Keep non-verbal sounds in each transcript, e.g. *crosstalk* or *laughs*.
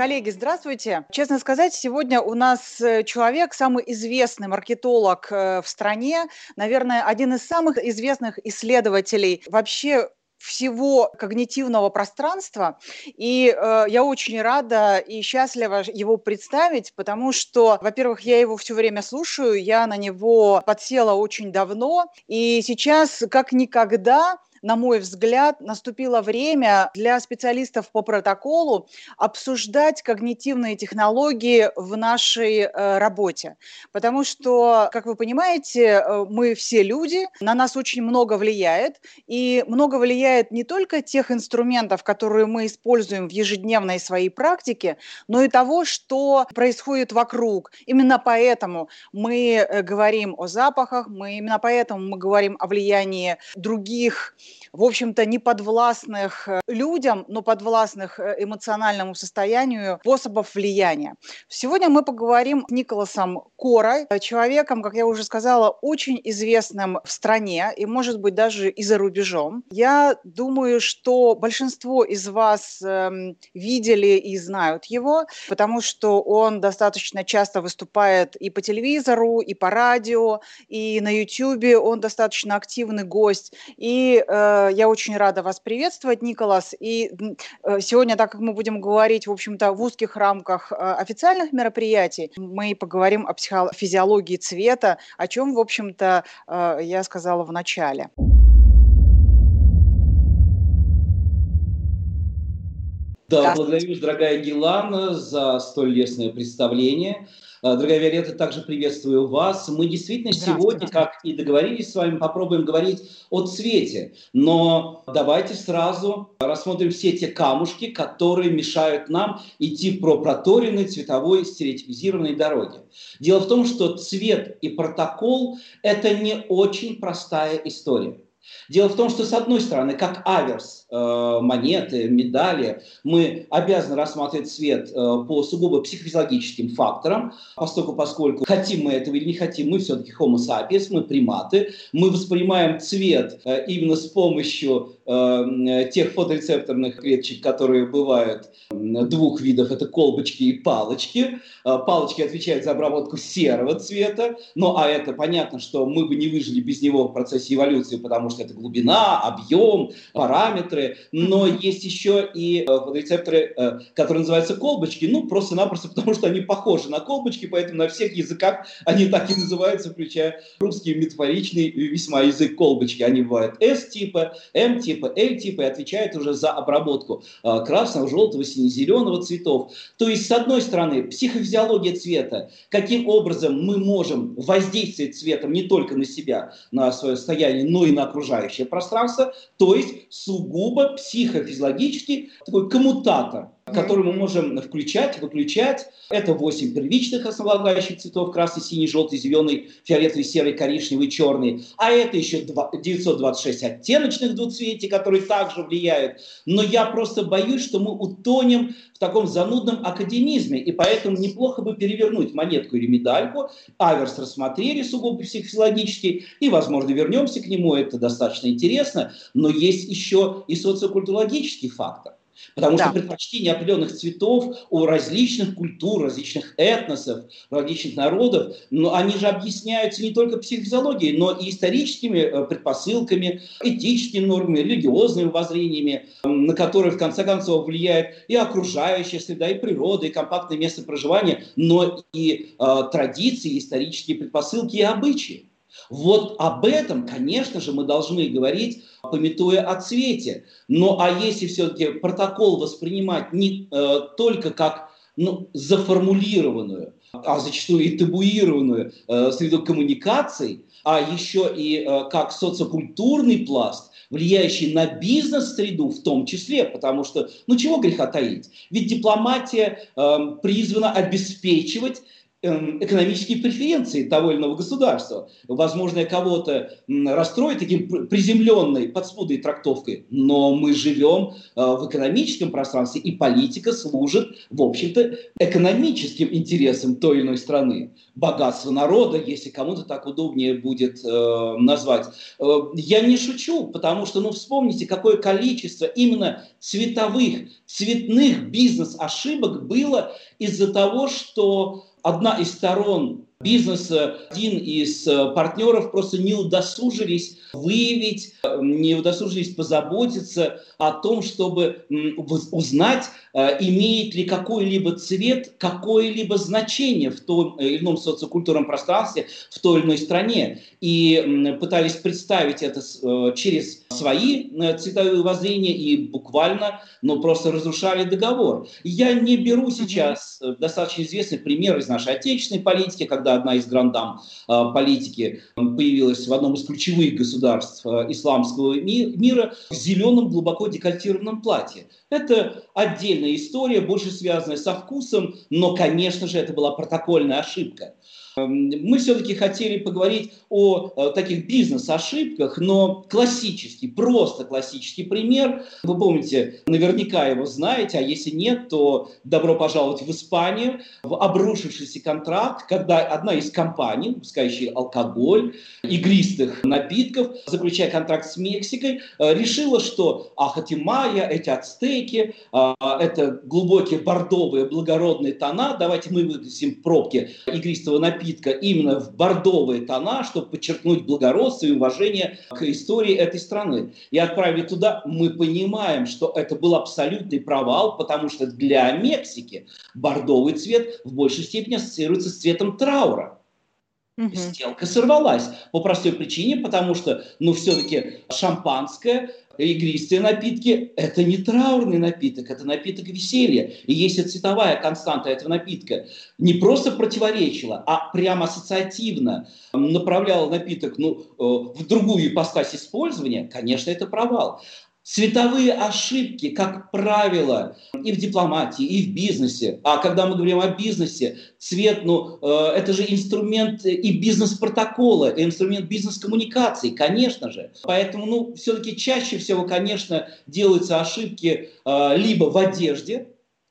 Коллеги, здравствуйте. Честно сказать, сегодня у нас э, человек, самый известный маркетолог э, в стране, наверное, один из самых известных исследователей вообще всего когнитивного пространства. И э, я очень рада и счастлива его представить, потому что, во-первых, я его все время слушаю, я на него подсела очень давно, и сейчас как никогда на мой взгляд, наступило время для специалистов по протоколу обсуждать когнитивные технологии в нашей э, работе. Потому что, как вы понимаете, э, мы все люди, на нас очень много влияет, и много влияет не только тех инструментов, которые мы используем в ежедневной своей практике, но и того, что происходит вокруг. Именно поэтому мы э, говорим о запахах, мы именно поэтому мы говорим о влиянии других в общем-то, не подвластных э, людям, но подвластных э, эмоциональному состоянию способов влияния. Сегодня мы поговорим с Николасом Корой, э, человеком, как я уже сказала, очень известным в стране и, может быть, даже и за рубежом. Я думаю, что большинство из вас э, видели и знают его, потому что он достаточно часто выступает и по телевизору, и по радио, и на YouTube. Он достаточно активный гость. И э, я очень рада вас приветствовать, Николас. И э, сегодня, так как мы будем говорить, в общем-то, в узких рамках э, официальных мероприятий, мы поговорим о психофизиологии цвета, о чем, в общем-то, я сказала в начале. Да, благодарю, дорогая Гелана, за столь лестное представление. А, дорогая Виолетта, также приветствую вас. Мы действительно сегодня, как и договорились с вами, попробуем говорить о цвете. Но давайте сразу рассмотрим все те камушки, которые мешают нам идти по проторенной цветовой стереотипизированной дороге. Дело в том, что цвет и протокол – это не очень простая история. Дело в том, что с одной стороны, как аверс, э, монеты, медали, мы обязаны рассматривать цвет э, по сугубо психофизиологическим факторам, поскольку, поскольку хотим мы этого или не хотим, мы все-таки homo sapiens, мы приматы, мы воспринимаем цвет э, именно с помощью э, тех фоторецепторных клеточек, которые бывают двух видов, это колбочки и палочки. Э, палочки отвечают за обработку серого цвета, ну а это понятно, что мы бы не выжили без него в процессе эволюции, потому что это глубина, объем, параметры, но есть еще и э, рецепторы, э, которые называются колбочки, ну просто-напросто потому, что они похожи на колбочки, поэтому на всех языках они так и называются, включая русский метафоричный весьма язык колбочки. Они бывают S-типа, M-типа, L-типа и отвечают уже за обработку э, красного, желтого, сине-зеленого цветов. То есть, с одной стороны, психофизиология цвета, каким образом мы можем воздействовать цветом не только на себя, на свое состояние, но и на окружающее пространство, то есть сугубо психофизиологический такой коммутатор который мы можем включать, выключать. Это 8 первичных основополагающих цветов, красный, синий, желтый, зеленый, фиолетовый, серый, коричневый, черный. А это еще 926 оттеночных двуцветий, которые также влияют. Но я просто боюсь, что мы утонем в таком занудном академизме, и поэтому неплохо бы перевернуть монетку или медальку. Аверс рассмотрели сугубо психофизиологически, и, возможно, вернемся к нему, это достаточно интересно. Но есть еще и социокультурологический фактор. Потому да. что предпочтения определенных цветов у различных культур, различных этносов, различных народов, но они же объясняются не только психофизиологией, но и историческими э, предпосылками, этическими нормами, религиозными воззрениями, на которые в конце концов влияет и окружающая среда, и природа, и компактное место проживания, но и э, традиции, исторические предпосылки и обычаи. Вот об этом, конечно же, мы должны говорить, пометуя о цвете. Ну а если все-таки протокол воспринимать не э, только как ну, заформулированную, а зачастую и табуированную э, среду коммуникаций, а еще и э, как социокультурный пласт, влияющий на бизнес-среду в том числе, потому что, ну чего греха таить, ведь дипломатия э, призвана обеспечивать экономические преференции того или иного государства. Возможно, кого-то расстроит таким приземленной, подспудной трактовкой, но мы живем э, в экономическом пространстве, и политика служит, в общем-то, экономическим интересам той или иной страны. Богатство народа, если кому-то так удобнее будет э, назвать. Э, я не шучу, потому что, ну, вспомните, какое количество именно цветовых, цветных бизнес-ошибок было из-за того, что одна из сторон бизнеса, один из э, партнеров просто не удосужились выявить, э, не удосужились позаботиться о том, чтобы узнать, э, имеет ли какой-либо цвет какое-либо значение в том или ином социокультурном пространстве, в той или иной стране. И пытались представить это через свои цветовые воззрения и буквально, но просто разрушали договор. Я не беру сейчас достаточно известный пример из нашей отечественной политики, когда когда одна из грандам э, политики появилась в одном из ключевых государств э, исламского мира в зеленом глубоко декольтированном платье. Это отдельная история, больше связанная со вкусом, но, конечно же, это была протокольная ошибка. Эм, мы все-таки хотели поговорить о э, таких бизнес-ошибках, но классический, просто классический пример. Вы помните, наверняка его знаете, а если нет, то добро пожаловать в Испанию. В обрушившийся контракт, когда одна из компаний, выпускающая алкоголь, игристых напитков, заключая контракт с Мексикой, э, решила, что ах, эти майя, эти ацтеки, э, это глубокие бордовые благородные тона, давайте мы выпустим пробки игристого напитка напитка именно в бордовые тона, чтобы подчеркнуть благородство и уважение к истории этой страны. И отправили туда, мы понимаем, что это был абсолютный провал, потому что для Мексики бордовый цвет в большей степени ассоциируется с цветом траура. Угу. Сделка сорвалась по простой причине, потому что, ну, все-таки шампанское игристые напитки – это не траурный напиток, это напиток веселья. И если цветовая константа этого напитка не просто противоречила, а прямо ассоциативно направляла напиток ну, э, в другую ипостась использования, конечно, это провал. Цветовые ошибки, как правило, и в дипломатии, и в бизнесе. А когда мы говорим о бизнесе, цвет, ну, э, это же инструмент и бизнес-протокола, и инструмент бизнес-коммуникации, конечно же. Поэтому, ну, все-таки чаще всего, конечно, делаются ошибки э, либо в одежде,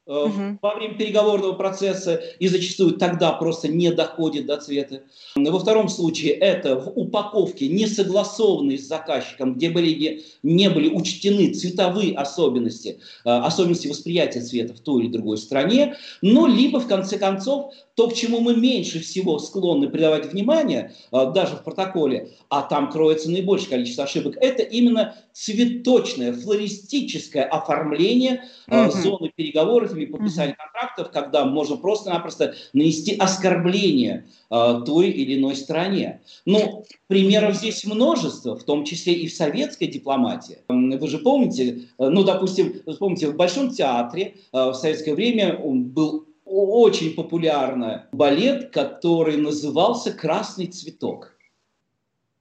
угу. во время переговорного процесса и зачастую тогда просто не доходит до цвета. Во втором случае это в упаковке, не согласованной с заказчиком, где были, не были учтены цветовые особенности, э, особенности восприятия цвета в той или другой стране, но либо в конце концов то, к чему мы меньше всего склонны придавать внимание, э, даже в протоколе, а там кроется наибольшее количество ошибок, это именно цветочное, флористическое оформление угу. зоны переговоров или подписания угу. контрактов, когда можно просто-напросто нанести оскорбление э, той или иной стране. Ну, примеров здесь множество, в том числе и в советской дипломатии. Вы же помните, ну, допустим, помните, в Большом театре в советское время был очень популярный балет, который назывался «Красный цветок».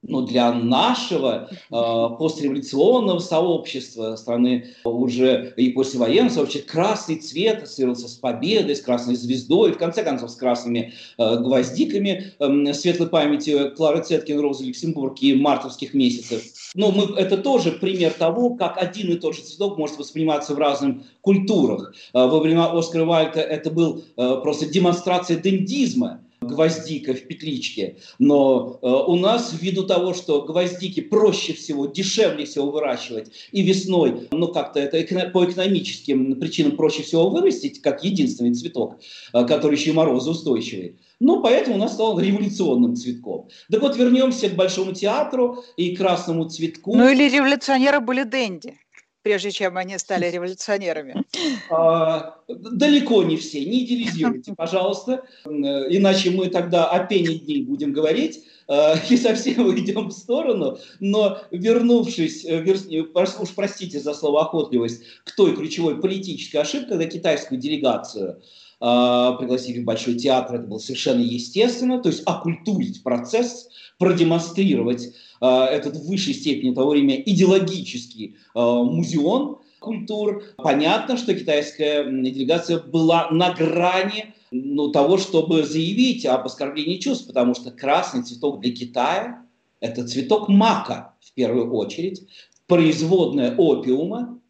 Но для нашего э, постреволюционного сообщества страны уже и послевоенного сообщества красный цвет ассоциировался с победой, с красной звездой, в конце концов с красными э, гвоздиками э, светлой памяти Клары Цеткин, Розы Люксембург и мартовских месяцев. Но мы, это тоже пример того, как один и тот же цветок может восприниматься в разных культурах. Э, во времена Оскара Вальта это был э, просто демонстрация дендизма гвоздика в петличке. Но э, у нас, ввиду того, что гвоздики проще всего, дешевле всего выращивать, и весной, ну как-то это эко- по экономическим причинам проще всего вырастить, как единственный цветок, э, который еще и морозоустойчивый. Ну, поэтому у нас стал революционным цветком. Так вот, вернемся к Большому театру и красному цветку. Ну или революционеры были Дэнди прежде чем они стали революционерами? *laughs* А, далеко не все. Не идеализируйте, *laughs* пожалуйста. Иначе мы тогда о пене дней будем говорить а, *laughs* и совсем уйдем в сторону. Но вернувшись, э, уж простите за слово охотливость, к той ключевой политической ошибке, когда китайскую делегацию пригласили в Большой театр, это было совершенно естественно, то есть оккультурить процесс, продемонстрировать э, этот в высшей степени того времени идеологический э, музеон культур. Понятно, что китайская делегация была на грани ну, того, чтобы заявить об оскорблении чувств, потому что красный цветок для Китая – это цветок мака в первую очередь, производная опиума,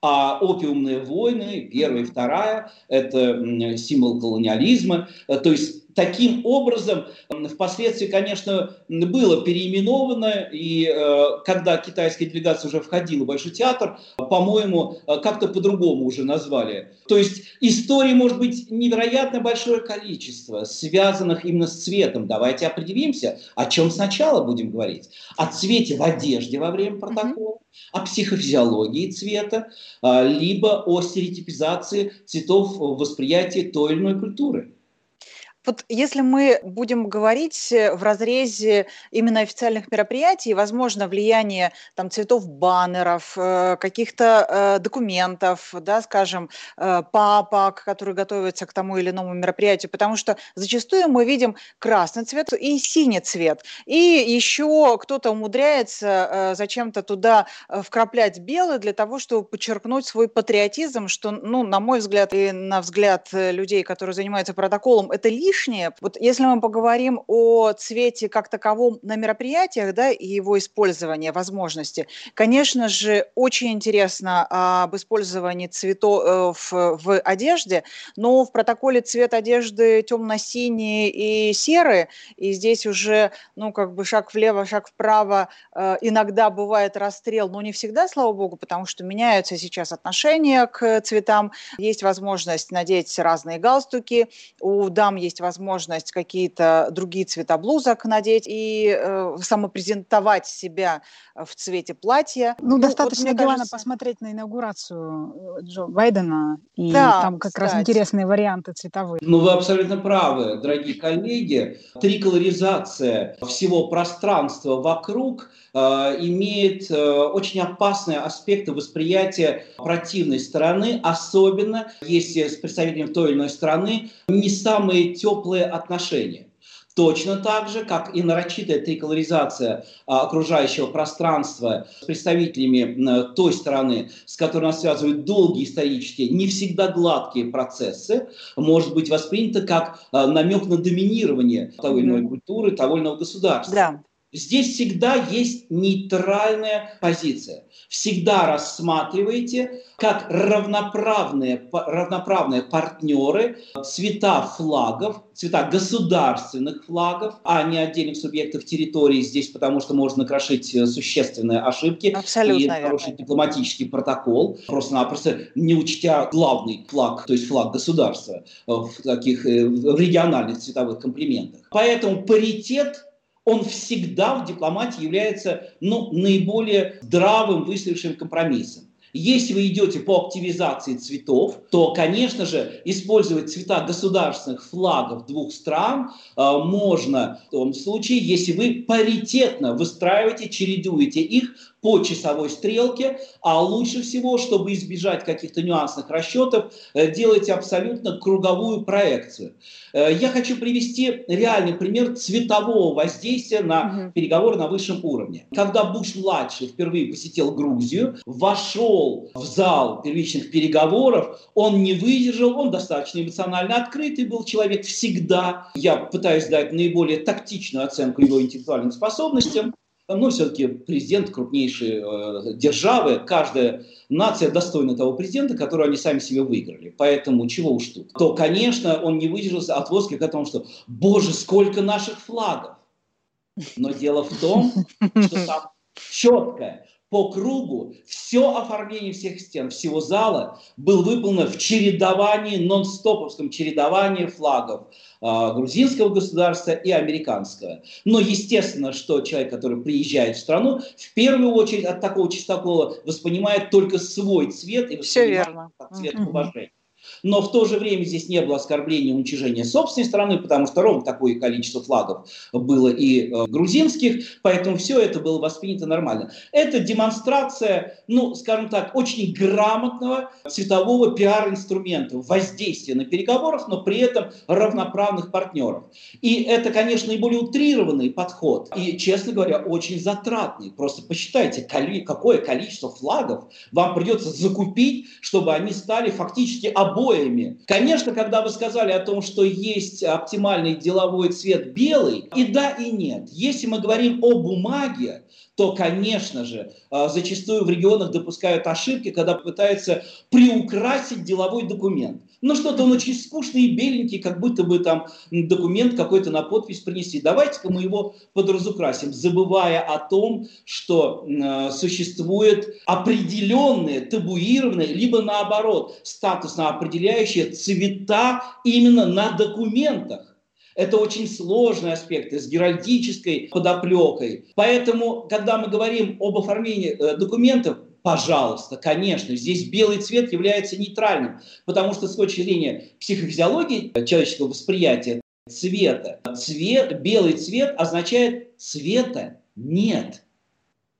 а опиумные войны, первая и вторая, это символ колониализма. То есть таким образом впоследствии, конечно, было переименовано, и э, когда китайская делегация уже входила в Большой театр, по-моему, э, как-то по-другому уже назвали. То есть истории может быть невероятно большое количество, связанных именно с цветом. Давайте определимся, о чем сначала будем говорить. О цвете в одежде во время протокола, о психофизиологии цвета, э, либо о стереотипизации цветов в восприятии той или иной культуры. Вот если мы будем говорить э, в разрезе именно официальных мероприятий, возможно, влияние там, цветов баннеров, э, каких-то э, документов, да, скажем, папок, которые готовятся к тому или иному мероприятию, потому что зачастую мы видим красный цвет и синий цвет. И еще кто-то умудряется зачем-то туда вкраплять белый для того, чтобы подчеркнуть свой патриотизм, что, ну, на мой взгляд и на взгляд людей, которые занимаются протоколом, это лишь лишнее. Вот если мы поговорим о цвете как таковом на мероприятиях, да, и его использование, возможности, конечно же, очень интересно об использовании цветов э, в, в одежде, но в протоколе цвет одежды темно-синий и серый, и здесь уже, ну, как бы шаг влево, шаг вправо, э, иногда бывает расстрел, но не всегда, слава богу, потому что меняются сейчас отношения к цветам, есть возможность надеть разные галстуки, у дам есть есть возможность какие-то другие цвета блузок надеть и э, самопрезентовать себя в цвете платья. Ну, ну достаточно, вот, кажется... посмотреть на инаугурацию э, Джо Байдена, и да, там как кстати. раз интересные варианты цветовые. Ну, вы абсолютно правы, дорогие коллеги. Триколоризация всего пространства вокруг имеет э, очень опасные аспекты восприятия противной стороны, особенно если с представителем той или иной страны не самые теплые отношения. Точно так же, как и нарочитая триколоризация а, окружающего пространства с представителями той стороны, с которой нас связывают долгие исторические, не всегда гладкие процессы, может быть воспринята как а, намек на доминирование того или иной культуры, того или иного государства. Да. Здесь всегда есть нейтральная позиция. Всегда рассматривайте как равноправные, равноправные партнеры цвета флагов, цвета государственных флагов, а не отдельных субъектов территории здесь, потому что можно накрошить э, существенные ошибки Абсолютно и нарушить дипломатический протокол, просто-напросто не учтя главный флаг, то есть флаг государства в таких э, в региональных цветовых комплиментах. Поэтому паритет он всегда в дипломатии является ну, наиболее здравым, выстроившим компромиссом. Если вы идете по активизации цветов, то, конечно же, использовать цвета государственных флагов двух стран э, можно в том случае, если вы паритетно выстраиваете, чередуете их по часовой стрелке, а лучше всего, чтобы избежать каких-то нюансных расчетов, э, делайте абсолютно круговую проекцию. Э, я хочу привести реальный пример цветового воздействия на угу. переговоры на высшем уровне. Когда Буш-младший впервые посетил Грузию, вошел в зал первичных переговоров, он не выдержал, он достаточно эмоционально открытый был человек всегда. Я пытаюсь дать наиболее тактичную оценку его интеллектуальным способностям но все-таки президент крупнейшей э, державы, каждая нация достойна того президента, которого они сами себе выиграли. Поэтому чего уж тут. То, конечно, он не выдержался от восклика о том, что «Боже, сколько наших флагов!» Но дело в том, что там четкое, по кругу все оформление всех стен, всего зала было выполнено в чередовании, нон-стоповском чередовании флагов э, грузинского государства и американского. Но естественно, что человек, который приезжает в страну, в первую очередь от такого чистокола воспринимает только свой цвет и воспринимает цвет уважения. Но в то же время здесь не было оскорбления и уничижения собственной страны, потому что ровно такое количество флагов было и э, грузинских, поэтому все это было воспринято нормально. Это демонстрация, ну, скажем так, очень грамотного цветового пиар-инструмента, воздействия на переговорах, но при этом равноправных партнеров. И это, конечно, наиболее утрированный подход и, честно говоря, очень затратный. Просто посчитайте, какое количество флагов вам придется закупить, чтобы они стали фактически об обоями. Конечно, когда вы сказали о том, что есть оптимальный деловой цвет белый, и да, и нет. Если мы говорим о бумаге, то, конечно же, а, зачастую в регионах допускают ошибки, когда пытаются приукрасить деловой документ. Ну, что-то он очень скучный и беленький, как будто бы там документ какой-то на подпись принесли. Давайте-ка мы его подразукрасим, забывая о том, что э, существует определенные, табуированные, либо наоборот, статусно определяющие цвета именно на документах. Это очень сложный аспект с геральдической подоплекой. Поэтому, когда мы говорим об оформлении э, документов, пожалуйста, конечно, здесь белый цвет является нейтральным, потому что с точки зрения психофизиологии человеческого восприятия цвета, цвет, белый цвет означает цвета нет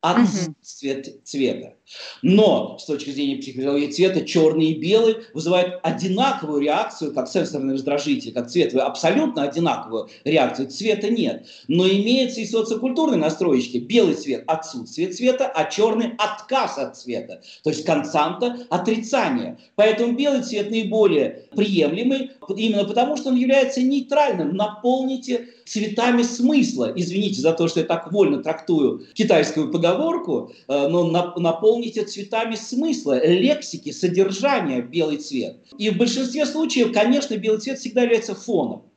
отсутствие угу. цвета. Но с точки зрения психологии цвета черный и белый вызывают одинаковую реакцию, как сенсорный раздражитель, как цвет, абсолютно одинаковую реакцию, цвета нет. Но имеется и социокультурные настройки. Белый цвет – отсутствие цвета, а черный – отказ от цвета. То есть константа отрицания. Поэтому белый цвет наиболее приемлемый, именно потому что он является нейтральным. Наполните цветами смысла. Извините за то, что я так вольно трактую китайскую поговорку, э, но наполните цветами смысла, лексики, содержания белый цвет. И в большинстве случаев, конечно, белый цвет всегда является фоном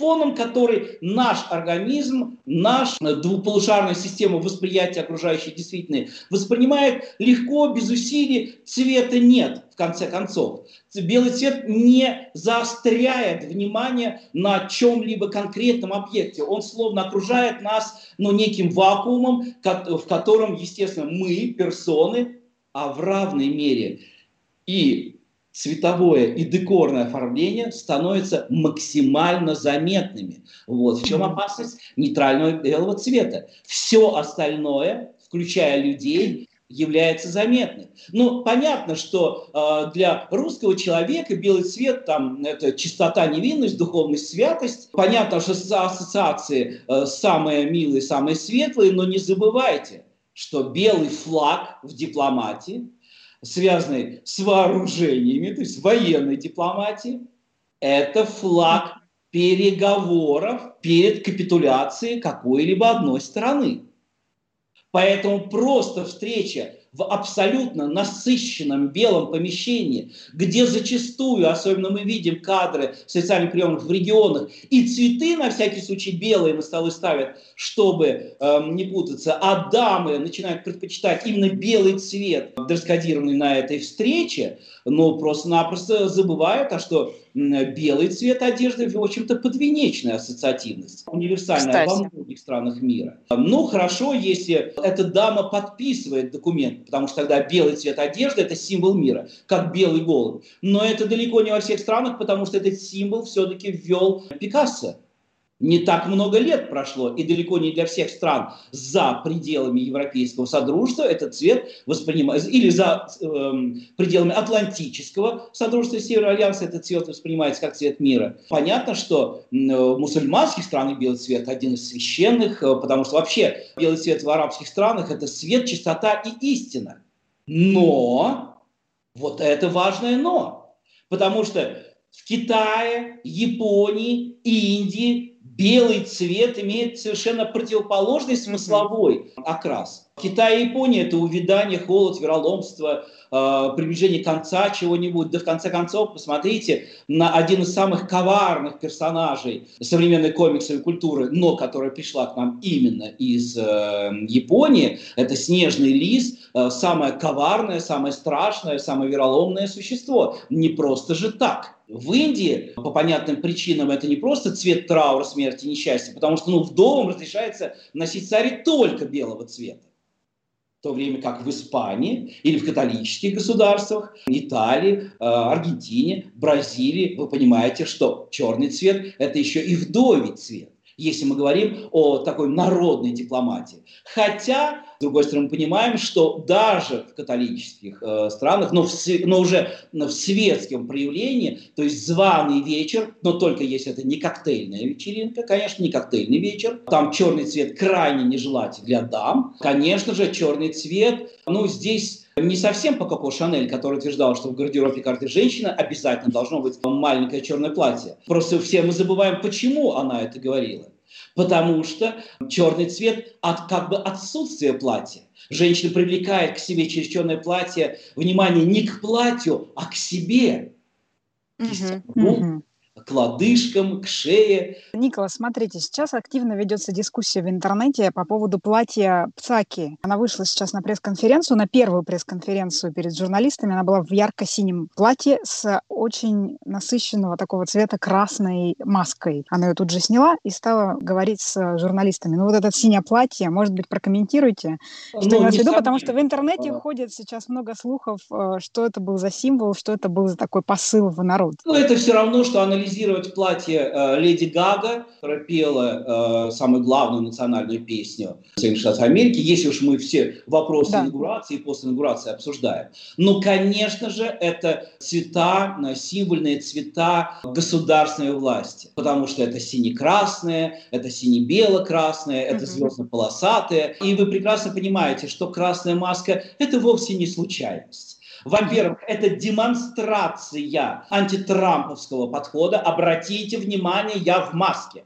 фоном, который наш организм, наша двуполушарная система восприятия окружающей действительности воспринимает легко, без усилий, цвета нет, в конце концов. Белый цвет не заостряет внимание на чем-либо конкретном объекте. Он словно окружает нас ну, неким вакуумом, в котором, естественно, мы, персоны, а в равной мере и цветовое и декорное оформление становятся максимально заметными. Вот в чем опасность нейтрального белого цвета. Все остальное, включая людей, является заметным. Ну, понятно, что э, для русского человека белый цвет, там, это чистота, невинность, духовность, святость. Понятно, что ассоциации э, самые милые, самые светлые, но не забывайте, что белый флаг в дипломатии – связанной с вооружениями, то есть военной дипломатией, это флаг переговоров перед капитуляцией какой-либо одной страны. Поэтому просто встреча в абсолютно насыщенном белом помещении, где зачастую, особенно мы видим кадры социальных приемов в регионах, и цветы на всякий случай белые на столы ставят, чтобы э, не путаться, а дамы начинают предпочитать именно белый цвет, дресс-кодированный на этой встрече, но просто-напросто забывают, а что белый цвет одежды, в общем-то, подвенечная ассоциативность, универсальная Кстати. во многих странах мира. Ну, хорошо, если эта дама подписывает документ, потому что тогда белый цвет одежды – это символ мира, как белый голубь. Но это далеко не во всех странах, потому что этот символ все-таки ввел Пикассо. Не так много лет прошло, и далеко не для всех стран за пределами Европейского Содружества этот цвет воспринимается, или за э, пределами Атлантического Содружества Северного Альянса этот цвет воспринимается как цвет мира. Понятно, что э, в мусульманских странах белый цвет один из священных, э, потому что вообще белый цвет в арабских странах это свет, чистота и истина. Но, вот это важное но, потому что в Китае, Японии, Индии белый цвет имеет совершенно противоположный смысловой окрас. Китай и Япония – это увядание, холод, вероломство, э, приближение конца чего-нибудь. Да в конце концов, посмотрите на один из самых коварных персонажей современной комиксовой культуры, но которая пришла к нам именно из э, Японии. Это снежный лис, э, самое коварное, самое страшное, самое вероломное существо. Не просто же так. В Индии, по понятным причинам, это не просто цвет траура, смерти, несчастья, потому что ну, вдовам разрешается носить сари только белого цвета. В то время как в Испании или в католических государствах, Италии, э, Аргентине, Бразилии, вы понимаете, что черный цвет – это еще и вдовий цвет если мы говорим о такой народной дипломатии. Хотя С другой стороны, мы понимаем, что даже в католических э, странах, но, в, но уже в светском проявлении, то есть званый вечер, но только если это не коктейльная вечеринка, конечно, не коктейльный вечер, там черный цвет крайне нежелателен для дам. Конечно же, черный цвет, ну, здесь не совсем по Коко Шанель, который утверждал, что в гардеробе каждой женщины обязательно должно быть маленькое черное платье. Просто все мы забываем, почему она это говорила. Потому что черный цвет от как бы отсутствия платья. Женщина привлекает к себе через черное платье внимание не к платью, а к себе. Mm-hmm к лодыжкам, к шее. Николас, смотрите, сейчас активно ведется дискуссия в интернете по поводу платья Пцаки. Она вышла сейчас на пресс-конференцию, на первую пресс-конференцию перед журналистами. Она была в ярко-синем платье с очень насыщенного такого цвета красной маской. Она ее тут же сняла и стала говорить с журналистами. Ну вот это синее платье, может быть, прокомментируйте, что ну, имелось в виду, потому что в интернете а... ходит сейчас много слухов, э, что это был за символ, что это был за такой посыл в народ. Ну, это все равно, что анализировать анализировать платье э, Леди Гага, которая пела э, самую главную национальную песню Соединенных Штатов Америки, если уж мы все вопросы да. инаугурации и после инаугурации обсуждаем. Но, конечно же, это цвета, символьные цвета государственной власти, потому что это сине-красное, это сине-бело-красное, это звездно-полосатое. И вы прекрасно понимаете, что красная маска – это вовсе не случайность. Во-первых, это демонстрация антитрамповского подхода. Обратите внимание, я в маске.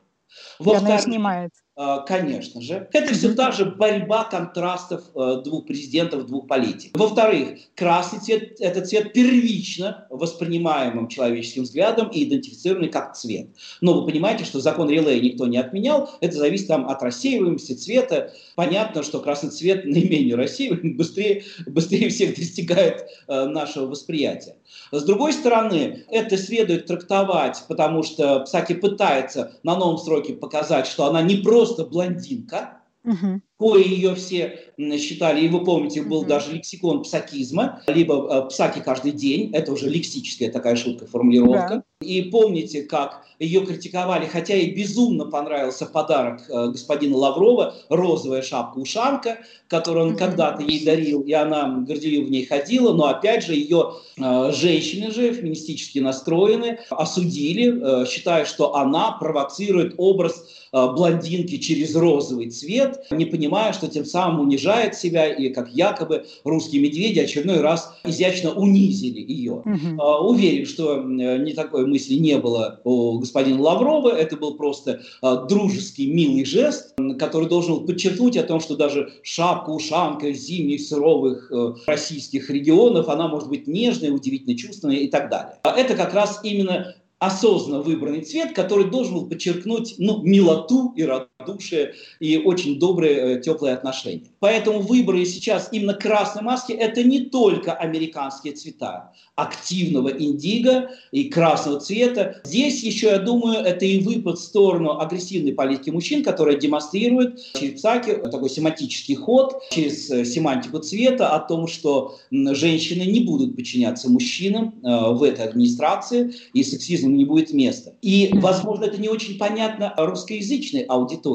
Во-вторых, снимает. А, конечно же. Это все та же борьба контрастов э, двух президентов, двух политиков. Во-вторых, красный цвет – это цвет первично воспринимаемым человеческим взглядом и идентифицированный как цвет. Но вы понимаете, что закон реле никто не отменял, это зависит там, от рассеиваемости цвета. Понятно, что красный цвет *laughs* наименее рассеиваем, быстрее, быстрее всех достигает э, нашего восприятия. С другой стороны, это следует трактовать, потому что Псаки пытается на новом сроке показать, что она не просто просто блондинка, угу. кое ее все считали, и вы помните, был угу. даже лексикон псакизма, либо э, псаки каждый день, это уже лексическая такая шутка, формулировка. Да. И помните, как ее критиковали, хотя и безумно понравился подарок э, господина Лаврова, розовая шапка-ушанка, которую он угу. когда-то ей дарил, и она горделиво в ней ходила, но опять же ее э, женщины же, феминистически настроены, осудили, э, считая, что она провоцирует образ блондинки через розовый цвет, не понимая, что тем самым унижает себя, и как якобы русские медведи очередной раз изящно унизили ее. Угу. Уверен, что не такой мысли не было у господина Лаврова, это был просто дружеский, милый жест, который должен был подчеркнуть о том, что даже шапка-ушанка зимних суровых э, российских регионов, она может быть нежная, удивительно чувственная и так далее. Это как раз именно осознанно выбранный цвет, который должен был подчеркнуть ну, милоту и радушие, и очень добрые, э, теплые отношения. Поэтому выборы сейчас именно красной маски – это не только американские цвета активного индиго и красного цвета. Здесь еще, я думаю, это и выпад в сторону агрессивной политики мужчин, которая демонстрирует через Псаки такой семантический ход, через э, семантику цвета о том, что женщины не будут подчиняться мужчинам э, в этой администрации, и сексизм не будет места. И, возможно, это не очень понятно русскоязычной аудитории.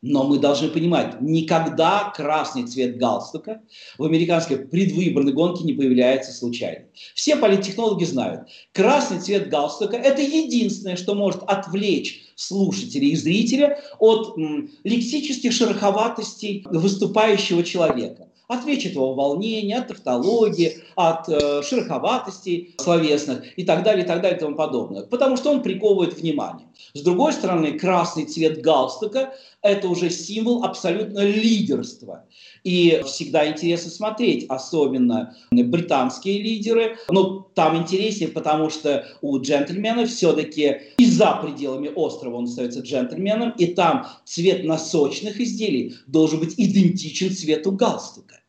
Но мы должны понимать, никогда красный цвет галстука в американской предвыборной гонке не появляется случайно. Все политтехнологи знают, красный цвет галстука – это единственное, что может отвлечь слушателя и зрителя от м, лексических шероховатостей выступающего человека от речевого волнения, от тавтологии, от э, шероховатостей словесных и так далее, и так далее, и тому подобное. Потому что он приковывает внимание. С другой стороны, красный цвет галстука – это уже символ абсолютно лидерства. И всегда интересно смотреть, особенно британские лидеры. Но там интереснее, потому что у джентльменов все-таки и за пределами острова он остается джентльменом, и там цвет носочных изделий должен быть идентичен цвету галстука.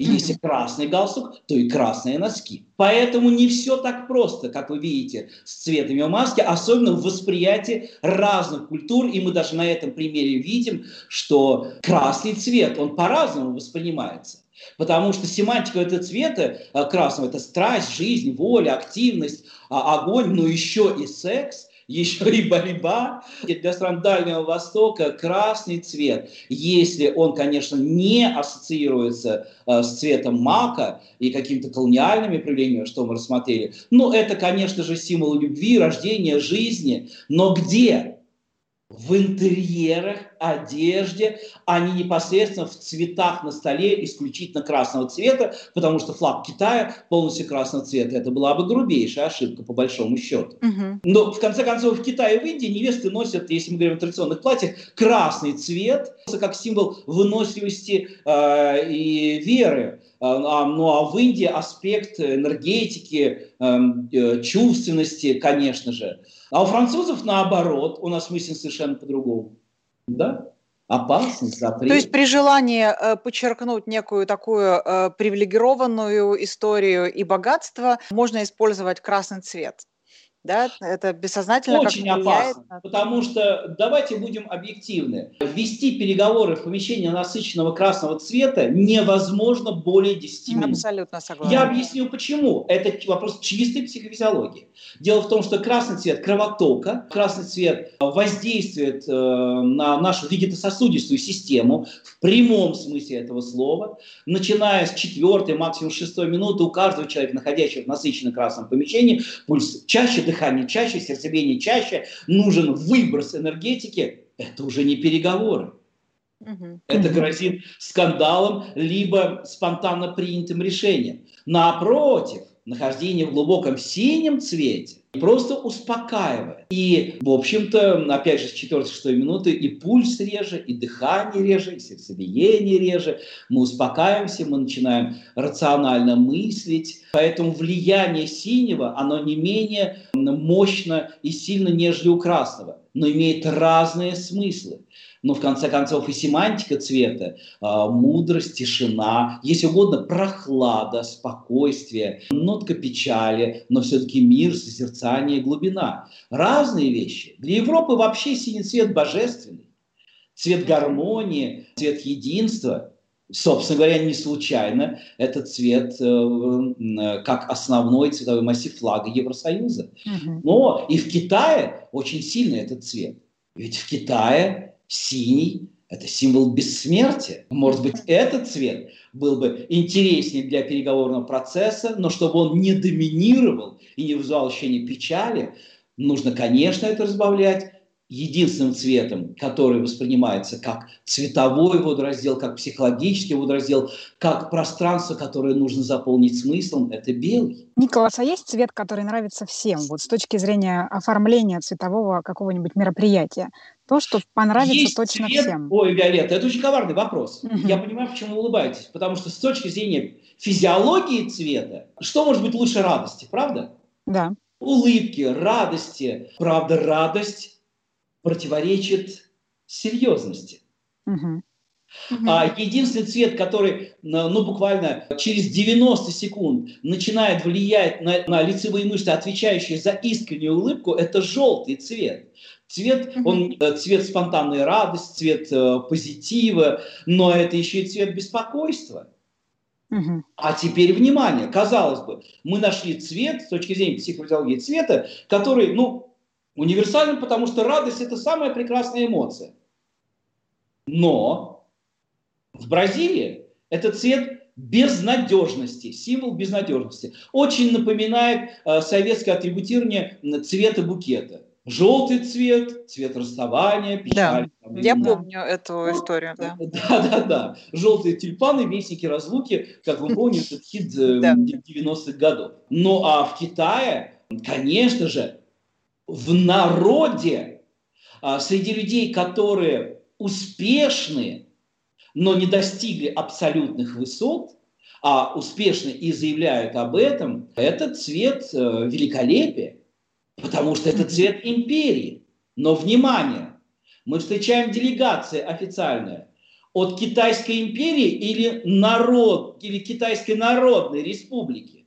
И если красный галстук, то и красные носки. Поэтому не все так просто, как вы видите, с цветами маски, особенно в восприятии разных культур. И мы даже на этом примере видим, что красный цвет, он по-разному воспринимается. Потому что семантика этого цвета э, красного – это страсть, жизнь, воля, активность, а, огонь, но еще и секс – еще и борьба. Для стран Дальнего Востока красный цвет, если он, конечно, не ассоциируется э, с цветом мака и какими-то колониальными проявлениями, что мы рассмотрели, ну, это, конечно же, символ любви, рождения, жизни. Но где? В интерьерах, одежде, а не непосредственно в цветах на столе исключительно красного цвета, потому что флаг Китая полностью красного цвета. Это была бы грубейшая ошибка, по большому счету. Угу. Но, в конце концов, в Китае и в Индии невесты носят, если мы говорим о традиционных платьях, красный цвет, как символ выносливости э, и веры. А, ну а в Индии аспект энергетики, эм, э, чувственности, конечно же. А у французов наоборот, у нас мысль совершенно по-другому. Да? Опасность, запрет. То есть при желании э, подчеркнуть некую такую э, привилегированную историю и богатство, можно использовать красный цвет да, это бессознательно Очень как опасно, на... потому что, давайте будем объективны, вести переговоры в помещении насыщенного красного цвета невозможно более 10 минут. Абсолютно согласна. Я объясню почему. Это вопрос чистой психофизиологии. Дело в том, что красный цвет кровотока, красный цвет воздействует э, на нашу вегетососудистую систему в прямом смысле этого слова. Начиная с четвертой, максимум шестой минуты у каждого человека, находящегося в насыщенном красном помещении, пульс чаще дыхание чаще, сердцебиение чаще, нужен выброс энергетики, это уже не переговоры. Угу. Это грозит скандалом, либо спонтанно принятым решением. Напротив, нахождение в глубоком синем цвете просто успокаивает. И, в общем-то, опять же, с 4-6 минуты и пульс реже, и дыхание реже, и сердцебиение реже. Мы успокаиваемся, мы начинаем рационально мыслить. Поэтому влияние синего, оно не менее мощно и сильно, нежели у красного, но имеет разные смыслы но в конце концов и семантика цвета, а, мудрость, тишина, если угодно, прохлада, спокойствие, нотка печали, но все-таки мир, созерцание, глубина. Разные вещи. Для Европы вообще синий цвет божественный. Цвет гармонии, цвет единства. Собственно говоря, не случайно этот цвет э, как основной цветовой массив флага Евросоюза. Но и в Китае очень сильный этот цвет. Ведь в Китае Синий – это символ бессмертия. Может быть, этот цвет был бы интереснее для переговорного процесса, но чтобы он не доминировал и не вызывал ощущение печали, нужно, конечно, это разбавлять единственным цветом, который воспринимается как цветовой водораздел, как психологический водораздел, как пространство, которое нужно заполнить смыслом, это белый. Николас, а есть цвет, который нравится всем, вот с точки зрения оформления цветового какого-нибудь мероприятия? То, что понравится есть точно цвет... всем. Ой, Виолетта, это очень коварный вопрос. Угу. Я понимаю, почему вы улыбаетесь. Потому что с точки зрения физиологии цвета, что может быть лучше радости, правда? Да. Улыбки, радости. Правда, радость противоречит серьезности. Угу. А единственный цвет, который, ну, буквально через 90 секунд начинает влиять на, на лицевые мышцы, отвечающие за искреннюю улыбку, это желтый цвет. Цвет, он э, цвет спонтанной радости, цвет э, позитива, но это еще и цвет беспокойства. А теперь внимание, казалось бы, мы нашли цвет с точки зрения психофизиологии цвета, который, ну, Универсальным, потому что радость – это самая прекрасная эмоция. Но в Бразилии это цвет безнадежности, символ безнадежности. Очень напоминает э, советское атрибутирование цвета букета. Желтый цвет, цвет расставания, печаль. Да, там, я да. помню эту ну, историю. Да. *laughs* да, да, да. Желтые тюльпаны, вестники разлуки, как вы помните, этот хит 90-х годов. Ну а в Китае, конечно же, в народе, а, среди людей, которые успешны, но не достигли абсолютных высот, а успешны и заявляют об этом, это цвет э, великолепия, потому что это цвет империи. Но внимание, мы встречаем делегации официальные от Китайской империи или народ, или Китайской народной республики.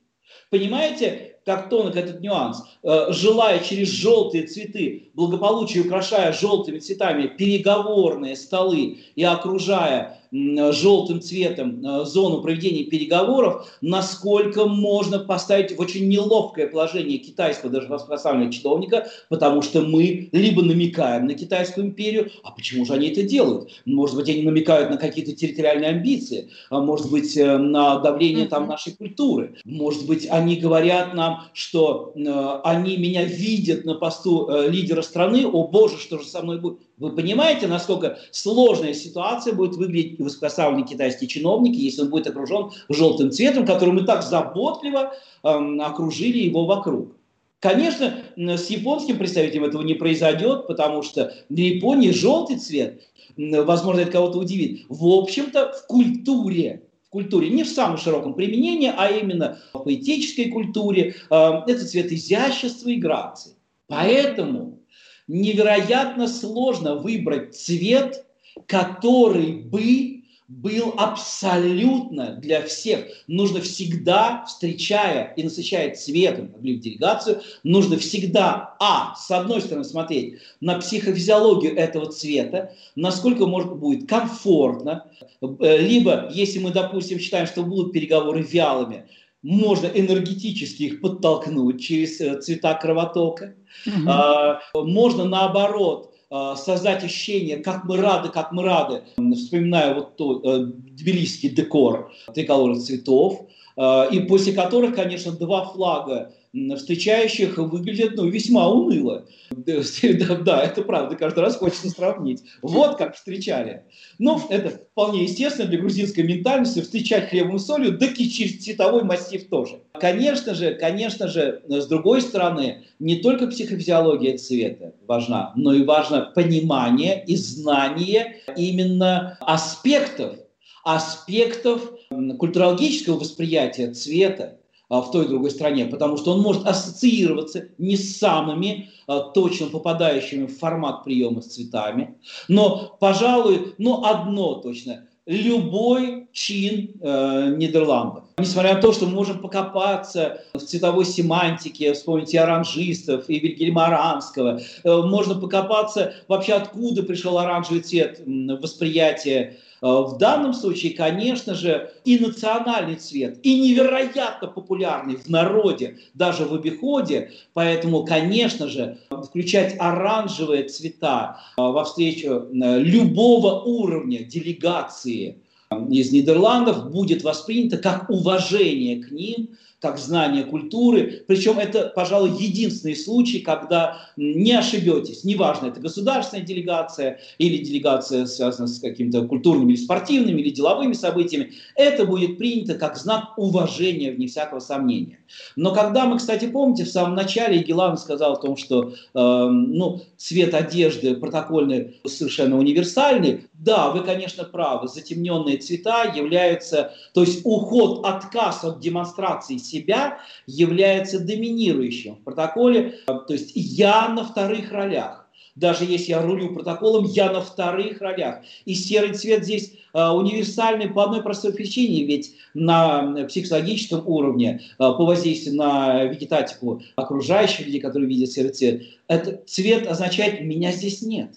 Понимаете, как тонок этот нюанс, э, желая через желтые цветы, благополучие украшая желтыми цветами переговорные столы и окружая желтым цветом э, зону проведения переговоров, насколько можно поставить в очень неловкое положение китайского даже высокопоставленного чиновника, потому что мы либо намекаем на Китайскую империю, а почему же они это делают? Может быть, они намекают на какие-то территориальные амбиции, а может быть, э, на давление там нашей культуры, может быть, они говорят нам, что э, они меня видят на посту лидера страны, о боже, что же со мной будет? Вы понимаете, насколько сложная ситуация будет выглядеть высокопоставленный китайский чиновник, если он будет окружен желтым цветом, которым мы так заботливо э, окружили его вокруг. Конечно, с японским представителем этого не произойдет, потому что для Японии желтый цвет, возможно, это кого-то удивит, в общем-то в культуре в культуре, не в самом широком применении, а именно в поэтической культуре, э, это цвет изящества и грации. Поэтому невероятно сложно выбрать цвет, который бы был абсолютно для всех. Нужно всегда, встречая и насыщая цветом в делегацию, нужно всегда, а, с одной стороны, смотреть на психофизиологию этого цвета, насколько может будет комфортно, э, либо, если мы, допустим, считаем, что будут переговоры вялыми, можно энергетически их подтолкнуть через э, цвета кровотока. Угу. А, можно наоборот а, создать ощущение, как мы рады, как мы рады. Вспоминаю вот тот э, тбилисский декор триколора цветов, э, и после которых, конечно, два флага встречающих выглядят ну, весьма уныло. *laughs* Да, да, это правда, каждый раз хочется сравнить. Вот как встречали. Но это вполне естественно для грузинской ментальности встречать хлебом и солью, да и цветовой массив тоже. Конечно же, конечно же, с другой стороны, не только психофизиология цвета важна, но и важно понимание и знание именно аспектов, аспектов культурологического восприятия цвета, в той и другой стране, потому что он может ассоциироваться не с самыми а, точно попадающими в формат приема с цветами, но, пожалуй, ну одно точно, любой чин э, Нидерландов. Несмотря на то, что мы можем покопаться в цветовой семантике, вспомнить и оранжистов, и Вильгельма Аранского, э, можно покопаться вообще откуда пришел оранжевый цвет восприятия Э, в данном случае, конечно же, и национальный цвет, и невероятно популярный в народе, даже в обиходе, поэтому, конечно же, включать оранжевые цвета э, во встречу э, любого уровня делегации из Нидерландов будет воспринято как уважение к ним, как знание культуры. Причем это, пожалуй, единственный случай, когда не ошибетесь. Неважно, это государственная делегация или делегация, связанная с какими-то культурными или спортивными или деловыми событиями. Это будет принято как знак уважения, вне всякого сомнения. Но когда мы, кстати, помните, в самом начале Гелан сказал о том, что э, ну, цвет одежды протокольный совершенно универсальный, да, вы, конечно, правы, затемненные цвета являются, то есть уход, отказ от демонстрации себя является доминирующим в протоколе. То есть я на вторых ролях. Даже если я рулю протоколом, я на вторых ролях. И серый цвет здесь э, универсальный по одной простой причине, ведь на психологическом уровне, э, по воздействию на вегетатику окружающих людей, которые видят серый цвет, этот цвет означает «меня здесь нет».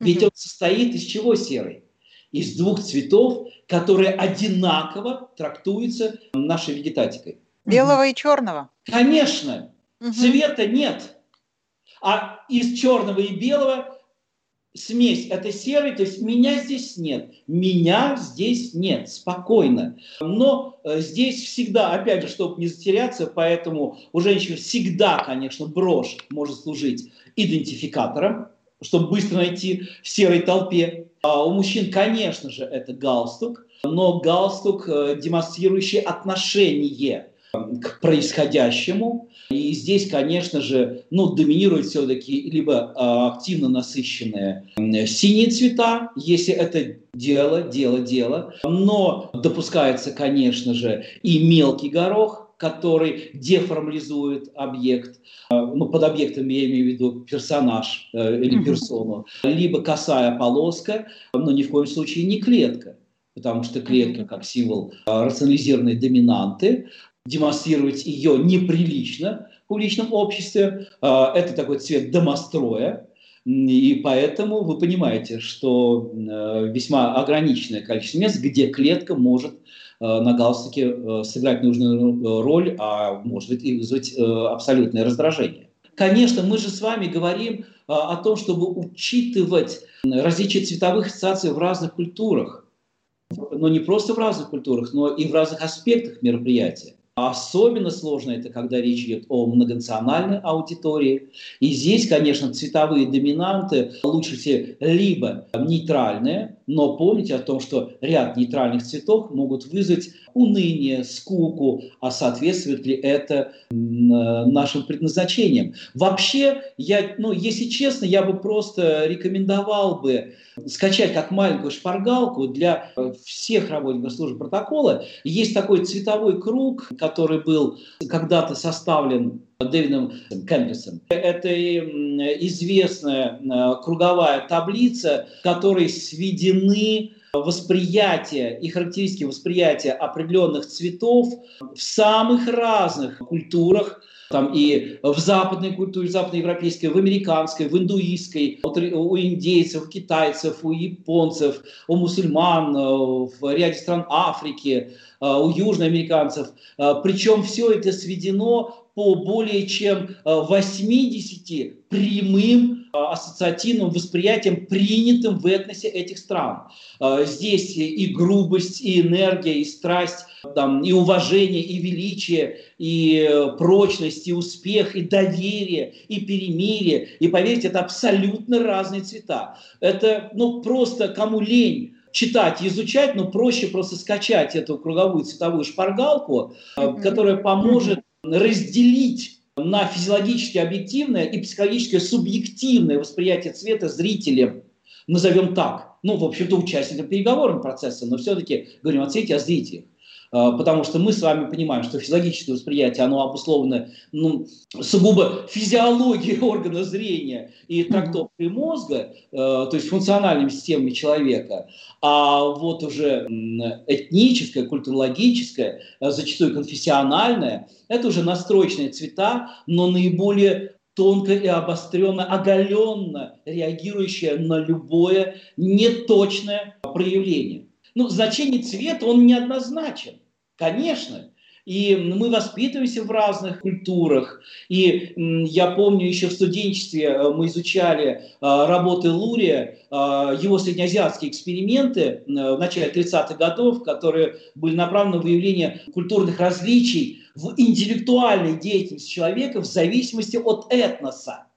Ведь он состоит из чего серый? Из двух цветов, которые одинаково трактуются нашей вегетатикой. Белого и черного. Конечно. Цвета нет. А из черного и белого смесь это серый, то есть меня здесь нет, меня здесь нет, спокойно. Но э, здесь всегда, опять же, чтобы не затеряться, поэтому у женщин всегда, конечно, брошь может служить идентификатором, чтобы быстро найти в серой толпе. А у мужчин, конечно же, это галстук, но галстук, э, демонстрирующий отношение к происходящему. И здесь, конечно же, ну, доминирует все-таки либо а, активно насыщенные синие цвета, если это дело, дело, дело. Но допускается, конечно же, и мелкий горох, который деформализует объект. А, ну, под объектом я имею в виду персонаж э, или персону. Либо косая полоска, но ни в коем случае не клетка потому что клетка как символ а, рационализированной доминанты, демонстрировать ее неприлично в публичном обществе. Это такой цвет домостроя. И поэтому вы понимаете, что э, весьма ограниченное количество мест, где клетка может э, на галстуке э, сыграть нужную роль, а может быть и вызвать абсолютное раздражение. Конечно, мы же с вами говорим о том, чтобы учитывать различия цветовых ассоциаций в разных культурах. Но не просто в разных культурах, но и в разных аспектах мероприятия. Особенно сложно это, когда речь идет о многонациональной аудитории. И здесь, конечно, цветовые доминанты лучше все либо нейтральные, но помните о том, что ряд нейтральных цветов могут вызвать уныние, скуку, а соответствует ли это нашим предназначениям. Вообще, я, ну, если честно, я бы просто рекомендовал бы скачать как маленькую шпаргалку для всех работников службы протокола. Есть такой цветовой круг, который был когда-то составлен Дэвидом Кэмбрисом. Это известная круговая таблица, в которой сведены восприятие и характеристики восприятия определенных цветов в самых разных культурах, там и в западной культуре, в западноевропейской, в американской, в индуистской, у индейцев, у китайцев, у японцев, у мусульман, в ряде стран Африки, у южноамериканцев. Причем все это сведено по более чем 80 э, прямым э, ассоциативным восприятиям, принятым в этносе этих стран. Э, здесь и грубость, и энергия, и страсть, там, и уважение, и величие, и прочность, и успех, и доверие, и перемирие. И поверьте, это абсолютно разные цвета. Это ну, просто кому лень читать, изучать, но проще просто скачать эту круговую цветовую шпаргалку, которая поможет разделить на физиологически объективное и психологически субъективное восприятие цвета зрителем, назовем так, ну, в общем-то, участникам переговорного процесса, но все-таки говорим о цвете, о зрителях. А, потому что мы с вами понимаем, что физиологическое восприятие, оно обусловлено ну, сугубо физиологией *laughs* органа зрения и трактовкой мозга, э, то есть функциональными системами человека, а вот уже этническое, культурологическое, э, зачастую конфессиональное, это уже настроечные цвета, но наиболее тонко и обостренно, оголенно реагирующее на любое неточное проявление. Ну, значение цвета, он неоднозначен, конечно. И мы воспитываемся в разных культурах. И я помню, еще в студенчестве э, мы изучали э, работы Лурия, э, его среднеазиатские эксперименты в начале 30-х годов, которые были направлены на выявление культурных различий в интеллектуальной деятельности человека в зависимости от этноса.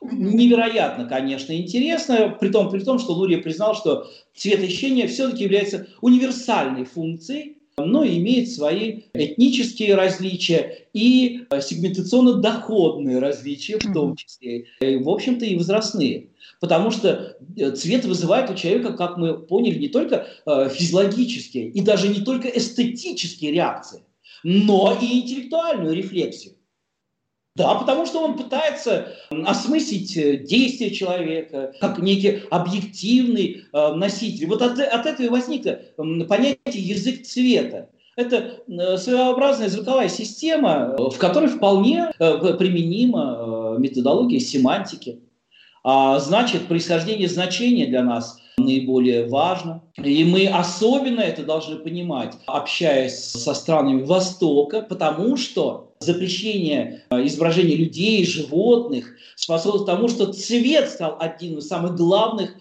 Невероятно, конечно, интересно, при том, при том, что Лурия признал, что цветоощущение все-таки является универсальной функцией, но имеет свои этнические различия и э, сегментационно-доходные различия в том числе, и, в общем-то, и возрастные. Потому что э, цвет вызывает у человека, как мы поняли, не только э, физиологические и даже не только эстетические реакции, но и интеллектуальную рефлексию. Да, потому что он пытается осмыслить э, действия человека как некий объективный э, носитель. Вот от, от этого и возникло понятие язык цвета. Это э, своеобразная звуковая система, в которой вполне э, применима методология семантики. А значит, происхождение значения для нас наиболее важно. И мы особенно это должны понимать, общаясь со странами Востока, потому что запрещение э, изображения людей, животных способствует тому, что цвет стал одним из самых главных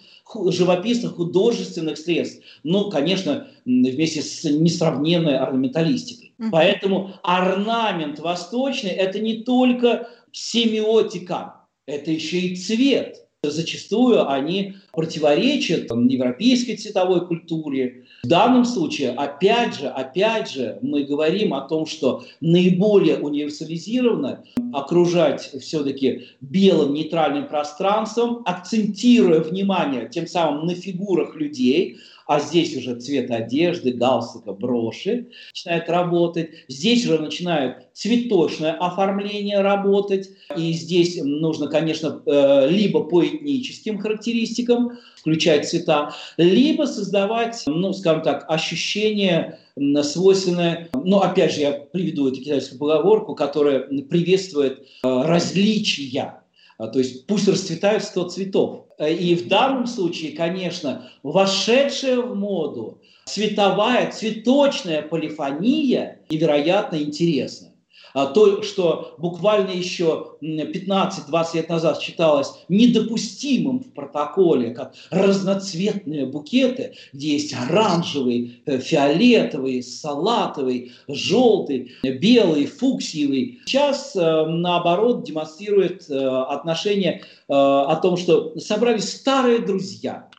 живописных художественных средств. Ну, конечно, вместе с несравненной орнаменталистикой. Mm-hmm. Поэтому орнамент восточный – это не только семиотика, это еще и цвет. Зачастую они противоречат европейской цветовой культуре. В данном случае, опять же, опять же, мы говорим о том, что наиболее универсализированно окружать все-таки белым нейтральным пространством, акцентируя внимание тем самым на фигурах людей, а здесь уже цвет одежды, галстука, броши начинает работать. Здесь уже начинает цветочное оформление работать. И здесь нужно, конечно, э, либо по этническим характеристикам включать цвета, либо создавать, ну, скажем так, ощущение свойственное, ну, опять же, я приведу эту китайскую поговорку, которая приветствует э, различия А, то есть пусть расцветают 100 цветов. И в данном случае, конечно, вошедшая в моду цветовая, цветочная полифония невероятно интересна. А то, что буквально еще 15-20 лет назад считалось недопустимым в протоколе, как разноцветные букеты, где есть оранжевый, э, фиолетовый, салатовый, желтый, белый, фуксиевый. Сейчас, э, наоборот, демонстрирует э, отношение о том, что собрались старые друзья,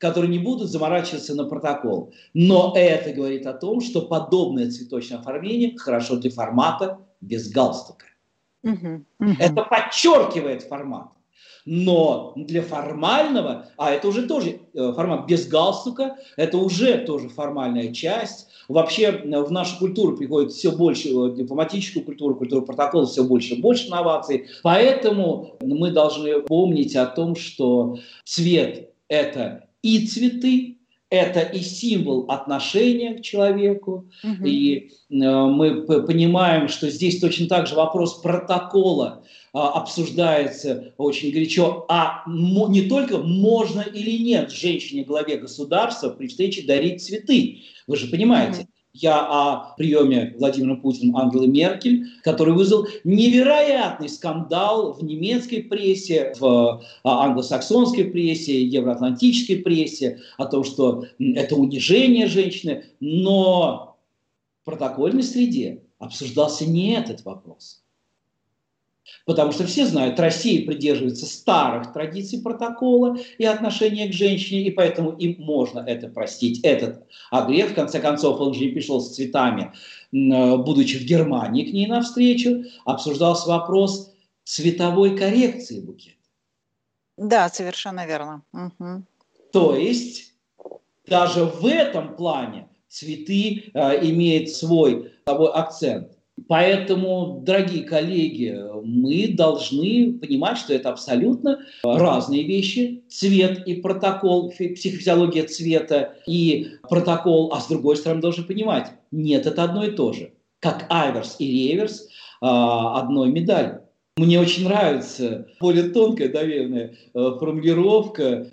которые не будут заморачиваться на протокол. Но это говорит о том, что подобное цветочное оформление хорошо для формата без галстука. Угу, угу. Это подчеркивает формат. Но для формального, а это уже тоже э, формат без галстука, это уже тоже формальная часть. Вообще э, в нашу культуру приходит все больше, в дипломатическую культуру, культуру протокола все больше и больше инноваций. Поэтому мы должны помнить о том, что цвет – это и цветы, это и символ отношения к человеку. Угу. И э, мы понимаем, что здесь точно так же вопрос протокола э, обсуждается очень горячо. А не только можно или нет женщине главе государства при встрече дарить цветы. Вы же понимаете. Угу. Я о приеме Владимира Путина Ангелы Меркель, который вызвал невероятный скандал в немецкой прессе, в а, англосаксонской прессе, евроатлантической прессе, о том, что это унижение женщины. Но в протокольной среде обсуждался не этот вопрос. Потому что все знают, Россия придерживается старых традиций протокола и отношения к женщине, и поэтому им можно это простить. Этот огрев, в конце концов, он же не пришел с цветами, будучи в Германии к ней навстречу, обсуждался вопрос цветовой коррекции букета. Да, совершенно верно. Угу. То есть даже в этом плане цветы э, имеют свой, свой акцент. Поэтому, дорогие коллеги, мы должны понимать, что это абсолютно разные вещи. Цвет и протокол, психофизиология цвета и протокол, а с другой стороны должны понимать, нет, это одно и то же. Как аверс и реверс а, одной медали. Мне очень нравится более тонкая, наверное, э, формулировка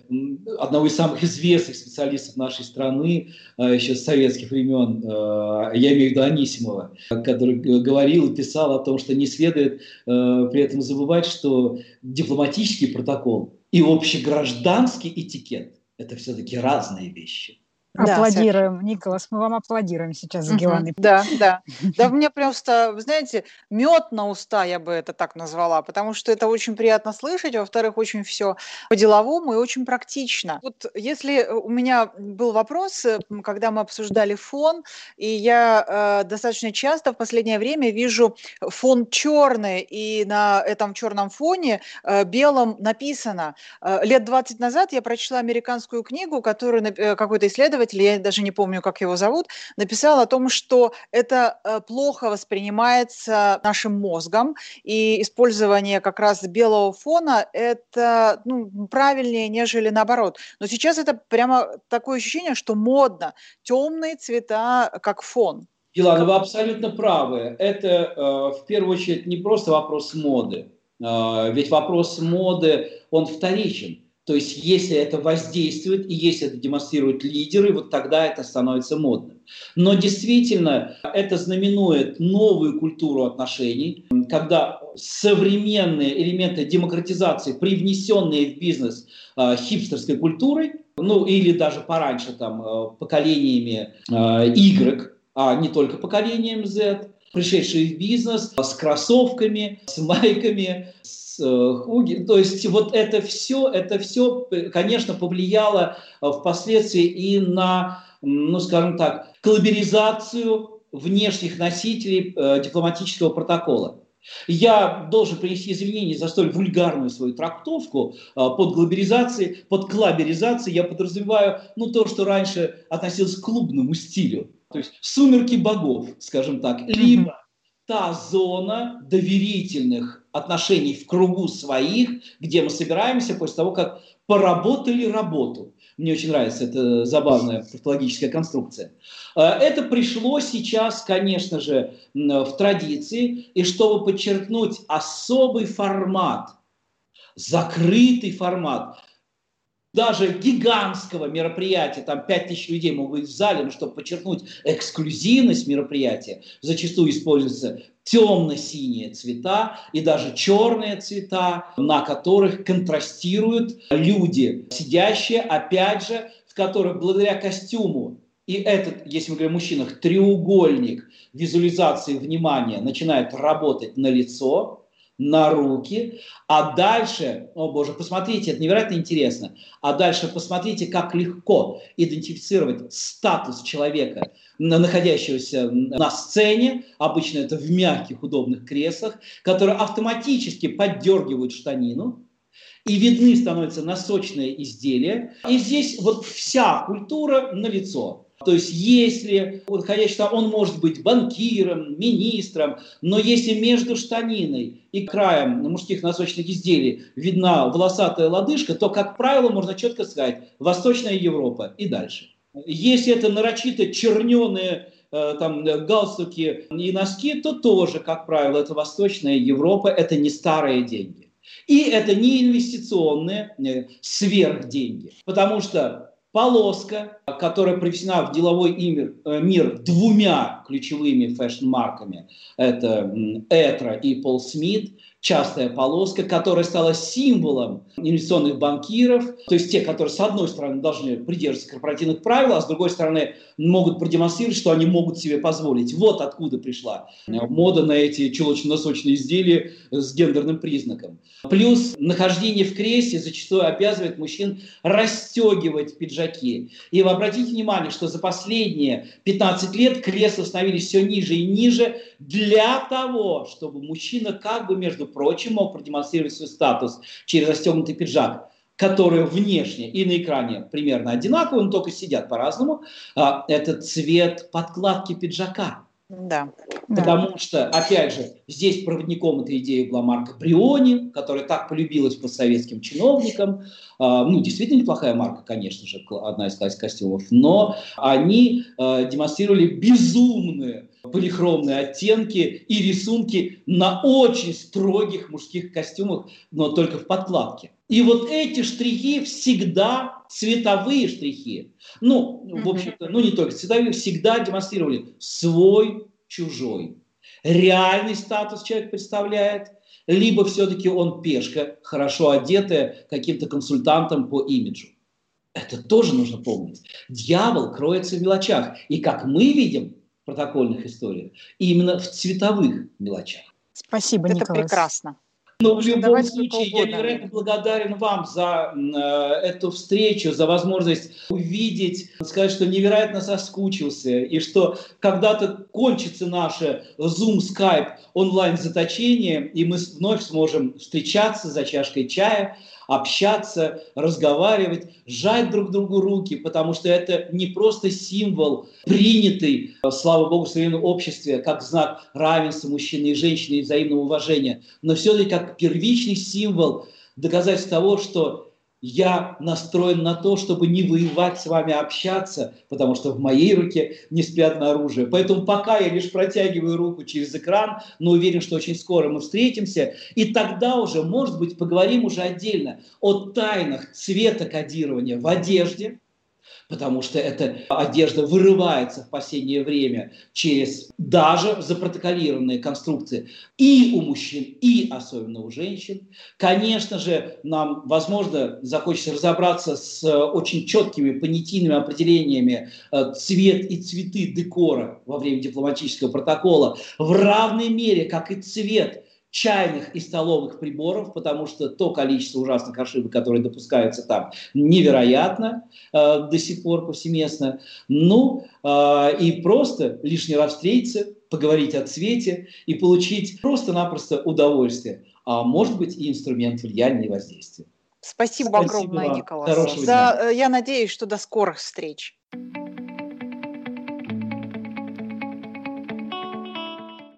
одного из самых известных специалистов нашей страны э, еще с советских времен, э, я имею в виду Анисимова, который говорил и писал о том, что не следует при этом забывать, что дипломатический протокол и общегражданский этикет – это все-таки разные вещи. Аплодируем, да, Николас, мы вам аплодируем сейчас с Геланой. Да, да. *laughs* Да, мне просто, вы знаете, мед на уста, я бы это так назвала, потому что это очень приятно слышать, а во-вторых, очень все по-деловому и очень практично. Вот если у меня был вопрос, э, когда мы обсуждали фон, и я э, достаточно часто в последнее время вижу фон черный, и на этом черном фоне э, белом написано. Э, лет 20 назад я прочла американскую книгу, которую э, какой-то исследователь исследователь, я даже не помню, как его зовут, написал о том, что это э, плохо воспринимается нашим мозгом, и использование как раз белого фона – это ну, правильнее, нежели наоборот. Но сейчас это прямо такое ощущение, что модно. Темные цвета как фон. Елана, вы абсолютно правы. Это э, в первую очередь не просто вопрос моды. Э, ведь вопрос моды, он вторичен. То есть, если это воздействует и если это демонстрируют лидеры, вот тогда это становится модным. Но действительно, это знаменует новую культуру отношений, когда современные элементы демократизации, привнесенные в бизнес э, хипстерской культурой, ну или даже пораньше там э, поколениями э, Y, а не только поколением Z, пришедшие в бизнес с кроссовками, с майками, Э, Хуги. То есть вот это все, это все, конечно, повлияло э, впоследствии и на, ну скажем так, коллаборизацию внешних носителей э, дипломатического протокола. Я должен принести извинения за столь вульгарную свою трактовку под глобализацией, под клаберизацией. Я подразумеваю ну, то, что раньше относилось к клубному стилю. То есть сумерки богов, скажем так, либо та зона доверительных отношений в кругу своих, где мы собираемся после того, как поработали работу. Мне очень нравится эта забавная тавтологическая конструкция. Э, это пришло сейчас, конечно же, в традиции, и чтобы подчеркнуть особый формат закрытый формат даже гигантского мероприятия, там 5000 людей могут быть в зале, но чтобы подчеркнуть эксклюзивность мероприятия, зачастую используются темно-синие цвета и даже черные цвета, на которых контрастируют люди, сидящие, опять же, в которых благодаря костюму и этот, если мы говорим о мужчинах, треугольник визуализации внимания начинает работать на лицо, на руки, а дальше, о боже, посмотрите, это невероятно интересно, а дальше посмотрите, как легко идентифицировать статус человека, находящегося на сцене, обычно это в мягких удобных креслах, которые автоматически поддергивают штанину, и видны становятся носочные изделия. И здесь вот вся культура на лицо. То есть если выходящий там, он может быть банкиром, министром, но если между штаниной и краем мужских носочных изделий видна волосатая лодыжка, то, как правило, можно четко сказать «Восточная Европа» и дальше. Если это нарочито черненые э, там галстуки и носки, то тоже, как правило, это Восточная Европа, это не старые деньги. И это не инвестиционные э, сверхденьги, потому что полоска, которая привнесена в деловой мир, э, мир двумя ключевыми fashion-марками. Это Etro и Paul Smith частая полоска, которая стала символом инвестиционных банкиров, то есть те, которые с одной стороны должны придерживаться корпоративных правил, а с другой стороны могут продемонстрировать, что они могут себе позволить. Вот откуда пришла мода на эти чулочно-носочные изделия с гендерным признаком. Плюс нахождение в кресле зачастую обязывает мужчин расстегивать пиджаки. И вы обратите внимание, что за последние 15 лет кресла становились все ниже и ниже для того, чтобы мужчина как бы между прочим, мог продемонстрировать свой статус через расстегнутый пиджак которые внешне и на экране примерно одинаковые, но только сидят по-разному, а, это цвет подкладки пиджака. Да. Потому да. что, опять же, здесь проводником этой идеи была марка Бриони, которая так полюбилась по советским чиновникам. А, ну, действительно неплохая марка, конечно же, одна из костюмов, но они а, демонстрировали безумные полихромные оттенки и рисунки на очень строгих мужских костюмах, но только в подкладке. И вот эти штрихи всегда цветовые штрихи, ну, в общем-то, ну не только цветовые, всегда демонстрировали свой, чужой. Реальный статус человек представляет, либо все-таки он пешка, хорошо одетая каким-то консультантом по имиджу. Это тоже нужно помнить. Дьявол кроется в мелочах. И как мы видим, протокольных историях, и именно в цветовых мелочах. Спасибо, Это Николас. прекрасно. Но в любом случае я невероятно благодарен вам за э, эту встречу, за возможность увидеть, сказать, что невероятно соскучился, и что когда-то кончится наше Zoom, Skype онлайн-заточение, и мы вновь сможем встречаться за чашкой чая, общаться, разговаривать, сжать друг другу руки, потому что это не просто символ, принятый, слава богу, в современном обществе, как знак равенства мужчины и женщины и взаимного уважения, но все-таки как первичный символ доказательства того, что я настроен на то, чтобы не воевать с вами, а общаться, потому что в моей руке не спрятано оружие. Поэтому пока я лишь протягиваю руку через экран, но уверен, что очень скоро мы встретимся, и тогда уже, может быть, поговорим уже отдельно о тайнах цвета кодирования в одежде, потому что эта одежда вырывается в последнее время через даже запротоколированные конструкции и у мужчин, и особенно у женщин. Конечно же, нам, возможно, захочется разобраться с очень четкими понятийными определениями э, цвет и цветы декора во время дипломатического протокола в равной мере, как и цвет чайных и столовых приборов, потому что то количество ужасных ошибок, которые допускаются там, невероятно э, до сих пор повсеместно. Ну, э, и просто лишний раз встретиться, поговорить о цвете и получить просто-напросто удовольствие, а может быть и инструмент влияния и воздействия. Спасибо, Спасибо огромное, Николас. За, э, я надеюсь, что до скорых встреч.